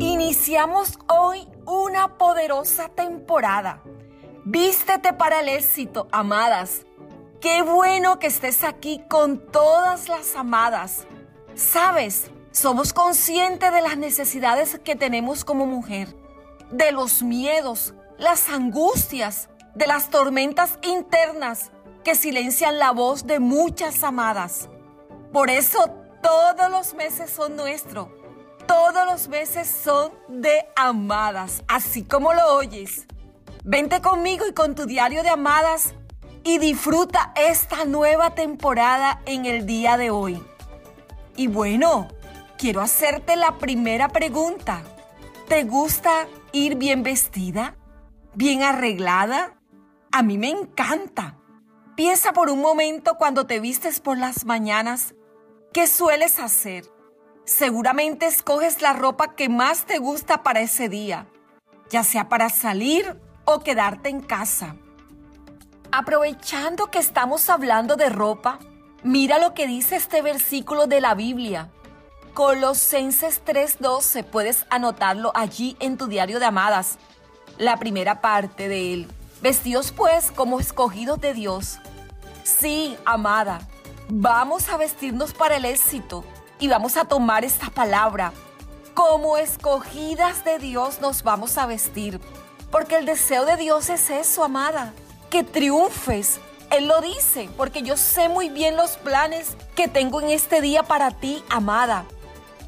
Iniciamos hoy una poderosa temporada. Vístete para el éxito, amadas. Qué bueno que estés aquí con todas las amadas. Sabes, somos conscientes de las necesidades que tenemos como mujer, de los miedos, las angustias, de las tormentas internas que silencian la voz de muchas amadas. Por eso todos los meses son nuestros. Todos los meses son de amadas, así como lo oyes. Vente conmigo y con tu diario de amadas y disfruta esta nueva temporada en el día de hoy. Y bueno, quiero hacerte la primera pregunta. ¿Te gusta ir bien vestida? ¿Bien arreglada? A mí me encanta. Piensa por un momento cuando te vistes por las mañanas. ¿Qué sueles hacer? Seguramente escoges la ropa que más te gusta para ese día, ya sea para salir o quedarte en casa. Aprovechando que estamos hablando de ropa, mira lo que dice este versículo de la Biblia. Colosenses 3:12, puedes anotarlo allí en tu diario de amadas, la primera parte de él. Vestidos pues como escogidos de Dios. Sí, amada, vamos a vestirnos para el éxito y vamos a tomar esta palabra. Como escogidas de Dios nos vamos a vestir. Porque el deseo de Dios es eso, amada. Que triunfes. Él lo dice, porque yo sé muy bien los planes que tengo en este día para ti, amada.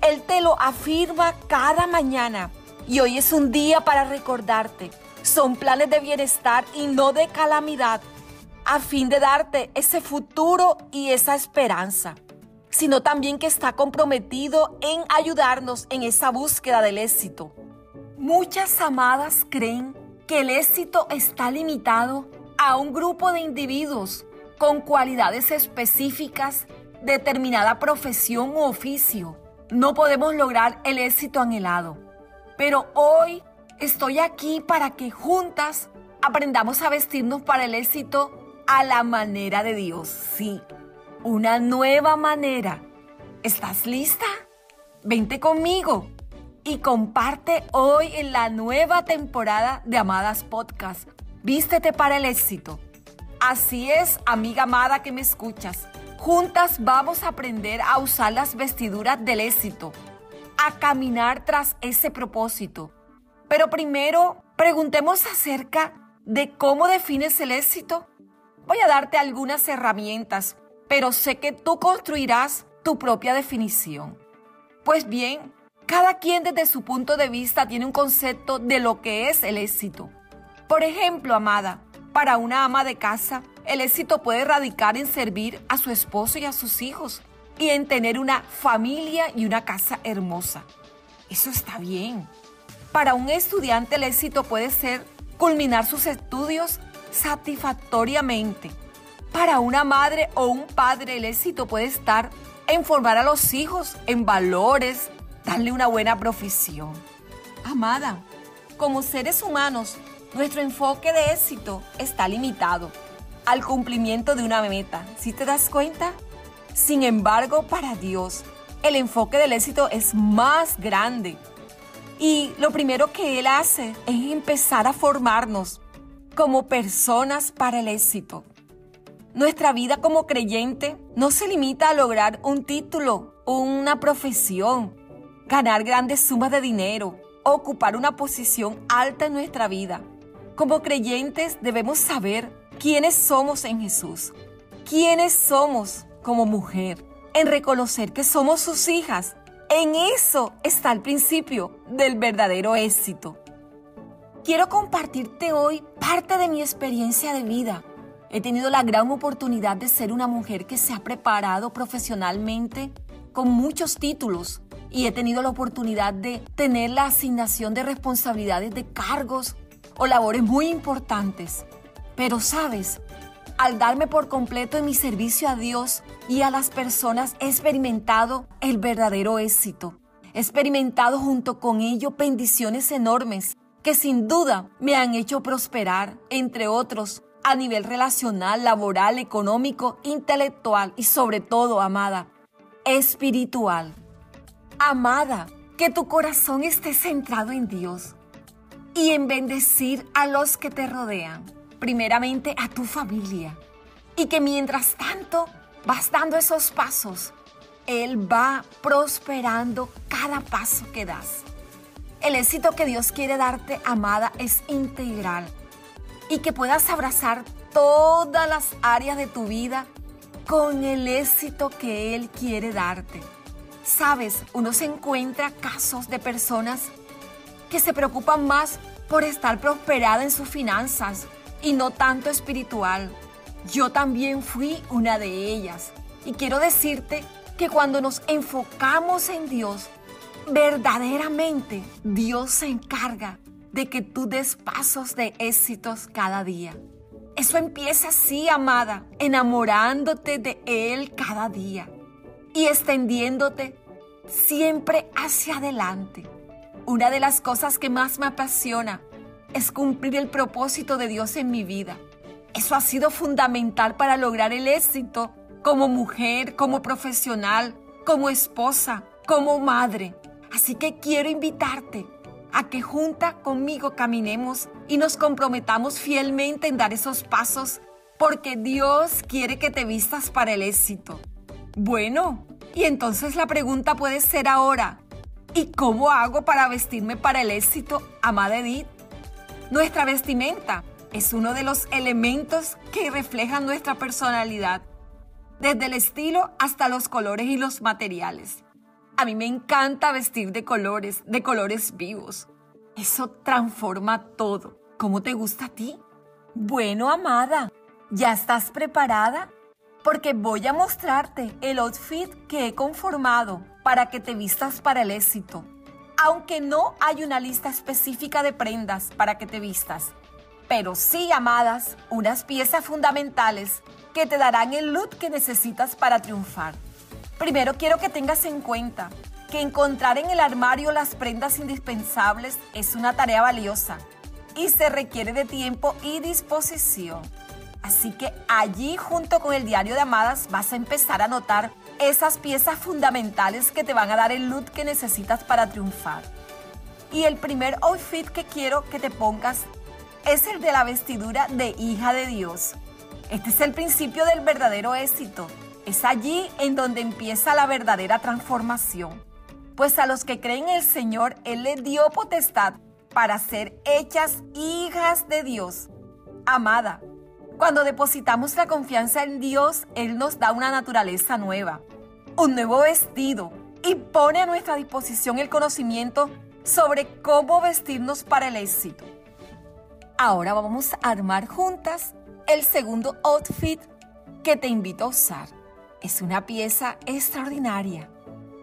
Él te lo afirma cada mañana. Y hoy es un día para recordarte. Son planes de bienestar y no de calamidad, a fin de darte ese futuro y esa esperanza, sino también que está comprometido en ayudarnos en esa búsqueda del éxito. Muchas amadas creen que el éxito está limitado a un grupo de individuos con cualidades específicas, determinada profesión u oficio. No podemos lograr el éxito anhelado. Pero hoy estoy aquí para que juntas aprendamos a vestirnos para el éxito a la manera de Dios. Sí, una nueva manera. ¿Estás lista? Vente conmigo y comparte hoy en la nueva temporada de Amadas Podcast. Vístete para el éxito. Así es, amiga amada que me escuchas. Juntas vamos a aprender a usar las vestiduras del éxito, a caminar tras ese propósito. Pero primero, preguntemos acerca de cómo defines el éxito. Voy a darte algunas herramientas, pero sé que tú construirás tu propia definición. Pues bien, cada quien desde su punto de vista tiene un concepto de lo que es el éxito. Por ejemplo, amada, para una ama de casa, el éxito puede radicar en servir a su esposo y a sus hijos y en tener una familia y una casa hermosa. Eso está bien. Para un estudiante el éxito puede ser culminar sus estudios satisfactoriamente. Para una madre o un padre el éxito puede estar en formar a los hijos en valores, darle una buena profesión. Amada, como seres humanos, nuestro enfoque de éxito está limitado al cumplimiento de una meta. ¿Sí te das cuenta? Sin embargo, para Dios, el enfoque del éxito es más grande. Y lo primero que Él hace es empezar a formarnos como personas para el éxito. Nuestra vida como creyente no se limita a lograr un título, una profesión, ganar grandes sumas de dinero, ocupar una posición alta en nuestra vida. Como creyentes debemos saber quiénes somos en Jesús, quiénes somos como mujer, en reconocer que somos sus hijas. En eso está el principio del verdadero éxito. Quiero compartirte hoy parte de mi experiencia de vida. He tenido la gran oportunidad de ser una mujer que se ha preparado profesionalmente con muchos títulos y he tenido la oportunidad de tener la asignación de responsabilidades de cargos o labores muy importantes. Pero sabes, al darme por completo en mi servicio a Dios y a las personas, he experimentado el verdadero éxito. He experimentado junto con ello bendiciones enormes que sin duda me han hecho prosperar, entre otros, a nivel relacional, laboral, económico, intelectual y sobre todo, amada, espiritual. Amada, Que tu corazón esté centrado en Dios y en bendecir a los que te rodean, primeramente a tu familia. Y que mientras tanto vas dando esos pasos, Él va prosperando cada paso que das. El éxito que Dios quiere darte, amada, es integral y que puedas abrazar todas las áreas de tu vida con el éxito que Él quiere darte. Sabes, uno se encuentra casos de personas que se preocupan más por estar prosperada en sus finanzas y no tanto espiritual. Yo también fui una de ellas. Y quiero decirte que cuando nos enfocamos en Dios, verdaderamente Dios se encarga de que tú des pasos de éxitos cada día. Eso empieza así, amada, enamorándote de Él cada día y extendiéndote siempre hacia adelante. Una de las cosas que más me apasiona es cumplir el propósito de Dios en mi vida. Eso ha sido fundamental para lograr el éxito como mujer, como profesional, como esposa, como madre. Así que quiero invitarte a que junta conmigo caminemos y nos comprometamos fielmente en dar esos pasos porque Dios quiere que te vistas para el éxito. Bueno, y entonces la pregunta puede ser ahora, ¿y cómo hago para vestirme para el éxito, amada Edith? Nuestra vestimenta es uno de los elementos que reflejan nuestra personalidad, desde el estilo hasta los colores y los materiales. A mí me encanta vestir de colores, de colores vivos. Eso transforma todo. ¿Cómo te gusta a ti? Bueno, amada, ¿ya estás preparada? Porque voy a mostrarte el outfit que he conformado para que te vistas para el éxito. Aunque no hay una lista específica de prendas para que te vistas. Pero sí, amadas, unas piezas fundamentales que te darán el look que necesitas para triunfar. Primero quiero que tengas en cuenta que encontrar en el armario las prendas indispensables es una tarea valiosa y se requiere de tiempo y disposición. Así que allí junto con el diario de amadas vas a empezar a notar esas piezas fundamentales que te van a dar el look que necesitas para triunfar. Y el primer outfit que quiero que te pongas es el de la vestidura de hija de Dios. Este es el principio del verdadero éxito es allí en donde empieza la verdadera transformación. Pues a los que creen en el Señor, Él les dio potestad para ser hechas hijas de Dios. Amada, cuando depositamos la confianza en Dios, Él nos da una naturaleza nueva, un nuevo vestido y pone a nuestra disposición el conocimiento sobre cómo vestirnos para el éxito. Ahora vamos a armar juntas el segundo outfit que te invito a usar. Es una pieza extraordinaria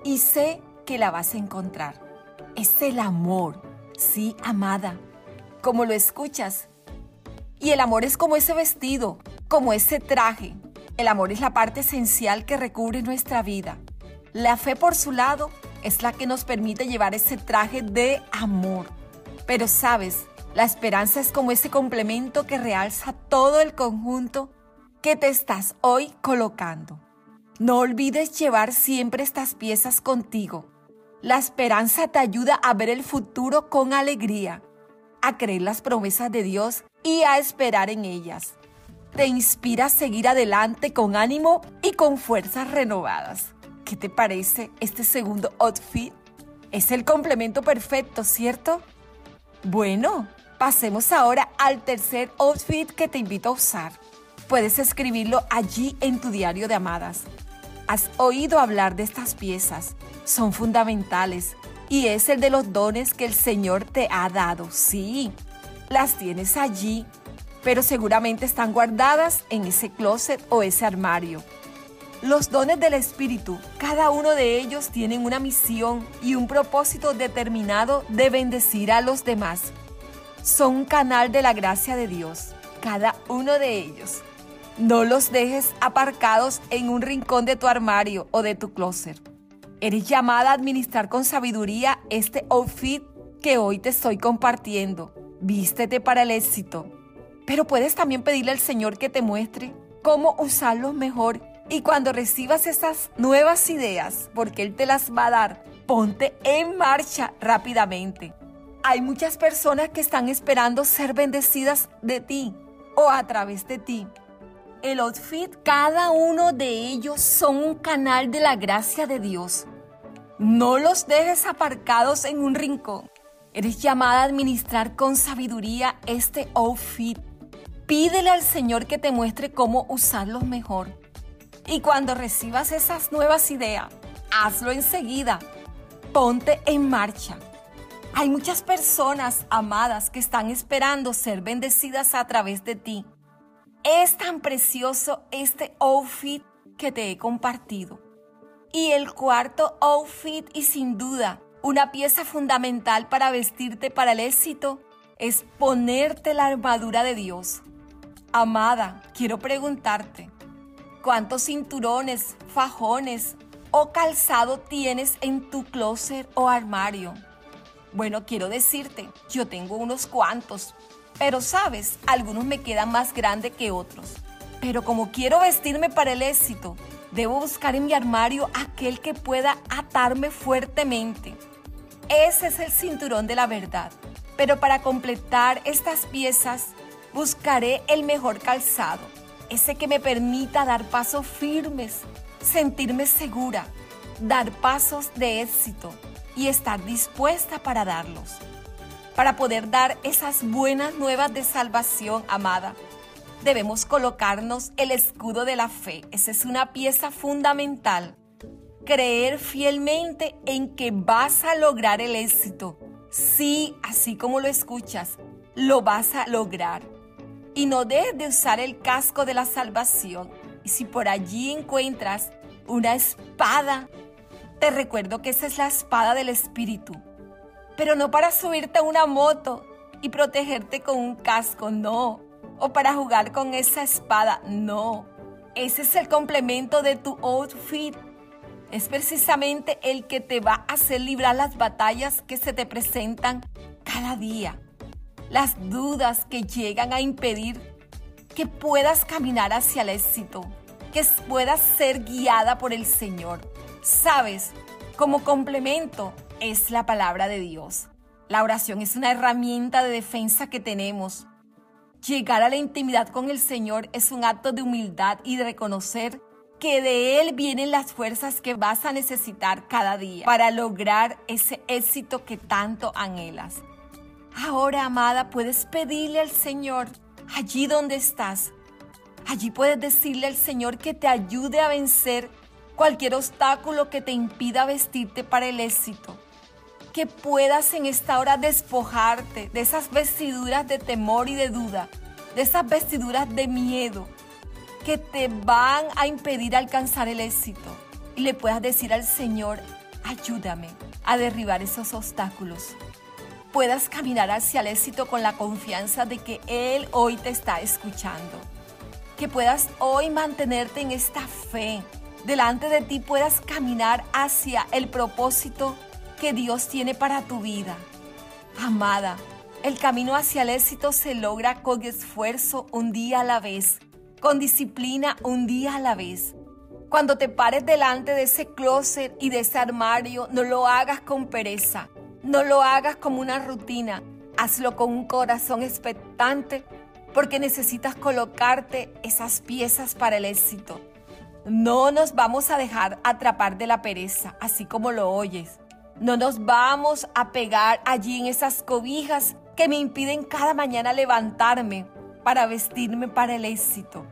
y sé que la vas a encontrar. Es el amor, sí, amada, como lo escuchas. Y el amor es como ese vestido, como ese traje. El amor es la parte esencial que recubre nuestra vida. La fe por su lado es la que nos permite llevar ese traje de amor. Pero sabes, la esperanza es como ese complemento que realza todo el conjunto que te estás hoy colocando. No olvides llevar siempre estas piezas contigo. La esperanza te ayuda a ver el futuro con alegría, a creer las promesas de Dios y a esperar en ellas. Te inspira a seguir adelante con ánimo y con fuerzas renovadas. ¿Qué te parece este segundo outfit? Es el complemento perfecto, ¿cierto? Bueno, pasemos ahora al tercer outfit que te invito a usar. Puedes escribirlo allí en tu diario de amadas. Has oído hablar de estas piezas, son fundamentales y es el de los dones que el Señor te ha dado. Sí, las tienes allí, pero seguramente están guardadas en ese closet o ese armario. Los dones del Espíritu, cada uno de ellos tienen una misión y un propósito determinado de bendecir a los demás. Son un canal de la gracia de Dios, cada uno de ellos. No los dejes aparcados en un rincón de tu armario o de tu closet. Eres llamada a administrar con sabiduría este outfit que hoy te estoy compartiendo. Vístete para el éxito. Pero puedes también pedirle al Señor que te muestre cómo usarlo mejor Y cuando recibas esas nuevas ideas, porque Él te las va a dar, ponte en marcha rápidamente. Hay muchas personas que están esperando ser bendecidas de ti o a través de ti. El outfit, cada uno de ellos son un canal de la gracia de Dios. No los dejes aparcados en un rincón. Eres llamada a administrar con sabiduría este outfit. Pídele al Señor que te muestre cómo usarlos mejor. Y cuando recibas esas nuevas ideas, hazlo enseguida. Ponte en marcha. Hay muchas personas amadas que están esperando ser bendecidas a través de ti. Es tan precioso este outfit que te he compartido. Y el cuarto outfit y sin duda una pieza fundamental para vestirte para el éxito es ponerte la armadura de Dios. Amada, quiero preguntarte, ¿cuántos cinturones, fajones o calzado tienes en tu closet o armario? Bueno, quiero decirte, yo tengo unos cuantos, pero sabes, algunos me quedan más grandes que otros. Pero como quiero vestirme para el éxito, debo buscar en mi armario aquel que pueda atarme fuertemente. Ese es el cinturón de la verdad. Pero para completar estas piezas, buscaré el mejor calzado, ese que me permita dar pasos firmes, sentirme segura, dar pasos de éxito y estar dispuesta para darlos. Para poder dar esas buenas nuevas de salvación, amada, debemos colocarnos el escudo de la fe. Esa es una pieza fundamental. Creer fielmente en que vas a lograr el éxito. Sí, así como lo escuchas, lo vas a lograr y no dejes de usar el casco de la salvación. Y si por allí encuentras una espada, te recuerdo que esa es la espada del Espíritu. Pero no para subirte a una moto y protegerte con un casco, no. O para jugar con esa espada, no. Ese es el complemento de tu outfit. Es precisamente el que te va a hacer librar las batallas que se te presentan cada día las dudas que llegan a impedir que puedas caminar hacia el éxito, que puedas ser guiada por el Señor. Sabes, como complemento es la palabra de Dios. La oración es una herramienta de defensa que tenemos. Llegar a la intimidad con el Señor es un acto de humildad y de reconocer que de Él vienen las fuerzas que vas a necesitar cada día para lograr ese éxito que tanto anhelas. Ahora, amada, puedes pedirle al Señor allí donde estás. Allí puedes decirle al Señor que te ayude a vencer cualquier obstáculo que te impida vestirte para el éxito. Que puedas en esta hora despojarte de esas vestiduras de temor y de duda, de esas vestiduras de miedo que te van a impedir alcanzar el éxito. Y le puedas decir al Señor, ayúdame a derribar esos obstáculos puedas caminar hacia el éxito con la confianza de que Él hoy te está escuchando. Que puedas hoy mantenerte en esta fe. Delante de ti puedas caminar hacia el propósito Dios tiene para tu vida. Amada, el camino hacia el éxito se logra con esfuerzo un día a la vez, con disciplina un día a la vez. Cuando te pares delante de ese closet y de ese armario, no lo hagas con pereza. No lo hagas como una rutina, hazlo con un corazón expectante porque necesitas colocarte esas piezas para el éxito. No nos vamos a dejar atrapar de la pereza, así como lo oyes. No nos vamos a pegar allí en esas cobijas que me impiden cada mañana levantarme para vestirme para el éxito.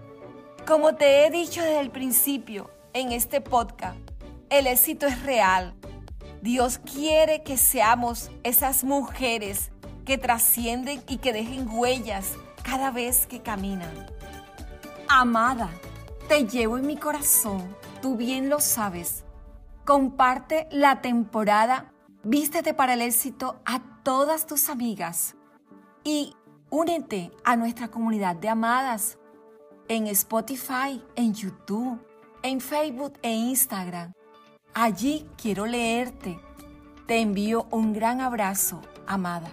Como te he dicho desde el principio en este podcast, el éxito es real. Dios quiere que seamos esas mujeres que trascienden y que dejen huellas cada vez que caminan. Amada, te llevo en mi corazón, tú bien lo sabes. Comparte la temporada Vístete para el éxito a todas tus amigas y únete a nuestra comunidad de amadas en Spotify, en YouTube, en Facebook e Instagram. Allí quiero leerte. Te envío un gran abrazo, amada.